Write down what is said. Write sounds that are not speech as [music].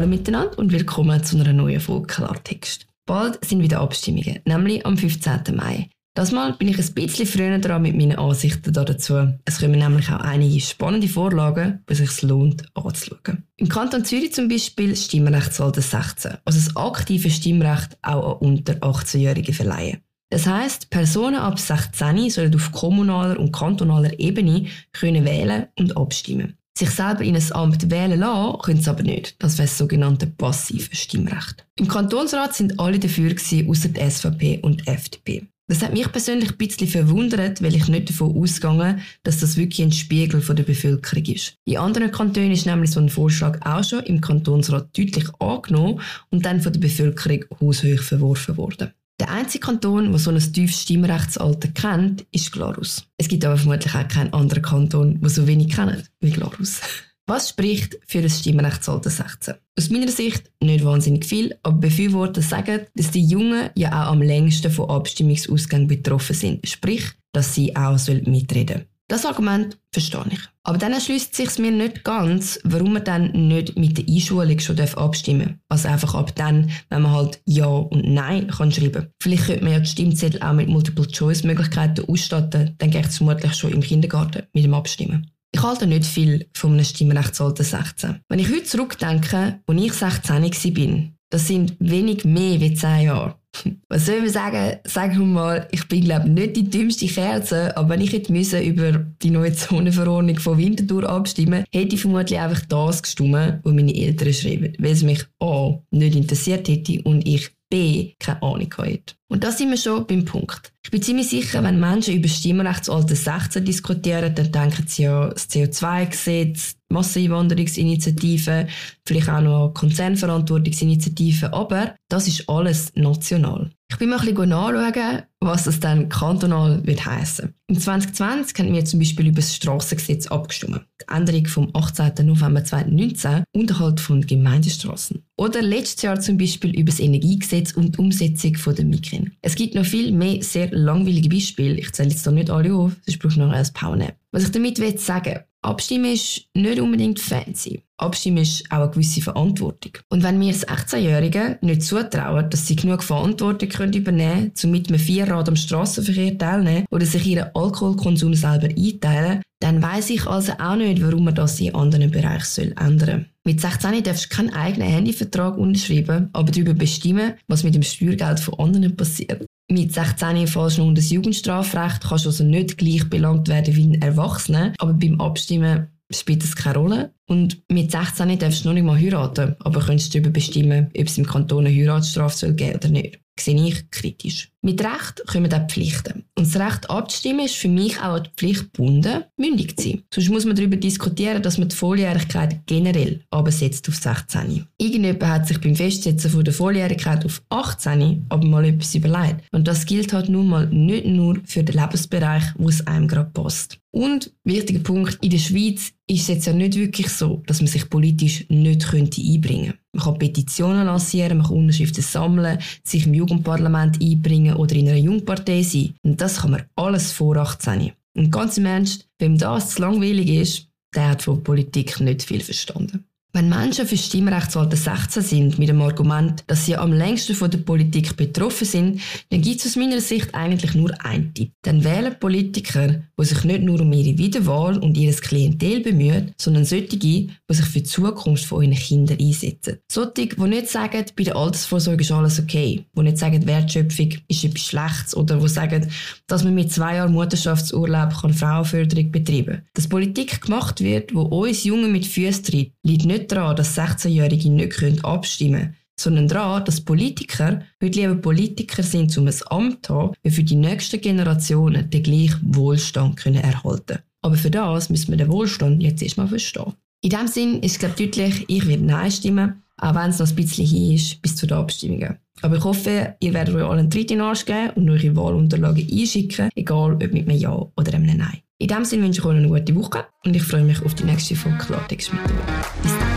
Hallo miteinander und willkommen zu einer neuen Folge Klartext. Bald sind wieder Abstimmungen, nämlich am 15. Mai. Das Mal bin ich ein bisschen früher dran mit meinen Ansichten dazu. Es kommen nämlich auch einige spannende Vorlagen, die es sich lohnt anzuschauen. Im Kanton Zürich zum Beispiel Stimmrechtsalter 16, also das aktive Stimmrecht auch an unter 18-Jährige verleihen. Das heißt, Personen ab 16 sollen auf kommunaler und kantonaler Ebene können wählen und abstimmen. Sich selber in ein Amt wählen lassen, können sie aber nicht. Das wäre das sogenannte passive Stimmrecht. Im Kantonsrat sind alle dafür außer die SVP und die FDP. Das hat mich persönlich ein bisschen verwundert, weil ich nicht davon ausgegangen dass das wirklich ein Spiegel der Bevölkerung ist. In anderen Kantonen ist nämlich so ein Vorschlag auch schon im Kantonsrat deutlich angenommen und dann von der Bevölkerung haushoch verworfen worden. Der einzige Kanton, der so ein tiefes Stimmrechtsalter kennt, ist Glarus. Es gibt aber vermutlich auch keinen anderen Kanton, der so wenig kennt wie Glarus. [laughs] Was spricht für ein Stimmrechtsalter 16? Aus meiner Sicht nicht wahnsinnig viel, aber Befürworter sagen, dass die Jungen ja auch am längsten von Abstimmungsausgängen betroffen sind. Sprich, dass sie auch mitreden sollen. Das Argument verstehe ich. Aber dann erschließt sich mir nicht ganz, warum man dann nicht mit der Einschulung schon abstimmen darf. Also einfach ab dann, wenn man halt Ja und Nein kann schreiben Vielleicht könnte man ja die Stimmzettel auch mit Multiple-Choice-Möglichkeiten ausstatten, dann geht es vermutlich schon im Kindergarten mit dem Abstimmen. Ich halte nicht viel von einem Stimmrechtsalter 16. Wenn ich heute zurückdenke, als ich 16 war, das sind wenig mehr wie 10 Jahre. Was soll ich sagen? Sagen wir mal, ich bin glaube nicht die dümmste Kerze, aber wenn ich müsse über die neue Zonenverordnung von Winterthur abstimmen, hätte ich vermutlich einfach das gestimmt, was meine Eltern schreiben, weil es mich A nicht interessiert hätte und ich B keine Ahnung hätte. Und da sind wir schon beim Punkt. Ich bin ziemlich sicher, wenn Menschen über Stimmrechtsalter 16 diskutieren, dann denken sie ja das CO2-Gesetz, Masseneinwanderungsinitiative, vielleicht auch noch Konzernverantwortungsinitiative, aber das ist alles national. Ich bin mal ein bisschen nachschauen, was das dann kantonal wird heissen. Im 2020 haben wir zum Beispiel über das Strassengesetz abgestimmt. Die Änderung vom 18. November 2019 Unterhalt von Gemeindestraßen. Oder letztes Jahr zum Beispiel über das Energiegesetz und die Umsetzung von der Mikrin. Es gibt noch viel mehr sehr langweilige Beispiele. Ich zähle jetzt hier nicht alle auf, sonst brauche ich noch ein Powernap. Was ich damit will sagen Abstimmen ist nicht unbedingt fancy. Abstimmen ist auch eine gewisse Verantwortung. Und wenn wir als 18-Jährigen nicht zutrauen, dass sie genug Verantwortung können übernehmen können, um mit einem Vierrad am Strassenverkehr teilnehmen oder sich ihren Alkoholkonsum selber einteilen, dann weiß ich also auch nicht, warum man das in anderen Bereichen ändern soll. Mit 16 darfst du keinen eigenen Handyvertrag unterschreiben, aber darüber bestimmen, was mit dem Steuergeld von anderen passiert. Mit 16 fällst du unter das Jugendstrafrecht, kannst also nicht gleich belangt werden wie ein Erwachsener, aber beim Abstimmen spielt das keine Rolle. Und mit 16 darfst du noch nicht mal heiraten, aber kannst darüber bestimmen, ob es im Kanton eine Heiratsstrafe geben soll oder nicht sehe ich kritisch. Mit Recht kommen auch Pflichten. Und das Recht abzustimmen ist für mich auch die Pflicht gebunden, mündig zu sein. Sonst muss man darüber diskutieren, dass man die Volljährigkeit generell absetzt auf 16. Irgendjemand hat sich beim Festsetzen von der Volljährigkeit auf 18 aber mal etwas überlegt. Und das gilt halt nun mal nicht nur für den Lebensbereich, wo es einem gerade passt. Und wichtiger Punkt, in der Schweiz ist es jetzt ja nicht wirklich so, dass man sich politisch nicht könnte einbringen könnte. Man kann Petitionen lancieren, man kann Unterschriften sammeln, sich im Jugendparlament einbringen oder in einer Jungpartei sein. Und das kann man alles vor 18. Und ganz im Ernst, wem das zu langweilig ist, der hat von Politik nicht viel verstanden. Wenn Menschen für Stimmrechtsalter 16 sind, mit dem Argument, dass sie am längsten von der Politik betroffen sind, dann gibt es aus meiner Sicht eigentlich nur einen Tipp. Dann wählen Politiker, die sich nicht nur um ihre Wiederwahl und ihr Klientel bemühen, sondern solche, die sich für die Zukunft von ihren Kindern einsetzen. Solche, die nicht sagen, bei der Altersvorsorge ist alles okay, die nicht sagen, Wertschöpfung ist etwas Schlechtes oder die sagen, dass man mit zwei Jahren Mutterschaftsurlaub kann Frauenförderung betreiben kann. Dass Politik gemacht wird, wo uns Junge mit Füßen tritt, liegt nicht nicht daran, dass 16-Jährige nicht abstimmen können, sondern daran, dass Politiker heute lieber Politiker sind, um ein Amt zu haben, wie für die nächsten Generationen den gleichen Wohlstand können erhalten Aber für das müssen wir den Wohlstand jetzt erstmal verstehen. In diesem Sinn ist es glaube deutlich, ich werde Nein stimmen, auch wenn es noch ein bisschen hin ist bis zu den Abstimmungen. Aber ich hoffe, ihr werdet euch allen Tritt in den Arsch geben und eure Wahlunterlagen einschicken, egal ob mit einem Ja oder einem Nein. In diesem Sinne wünsche ich euch eine gute Woche und ich freue mich auf die nächste Folge Klartext mit euch. Bis dann.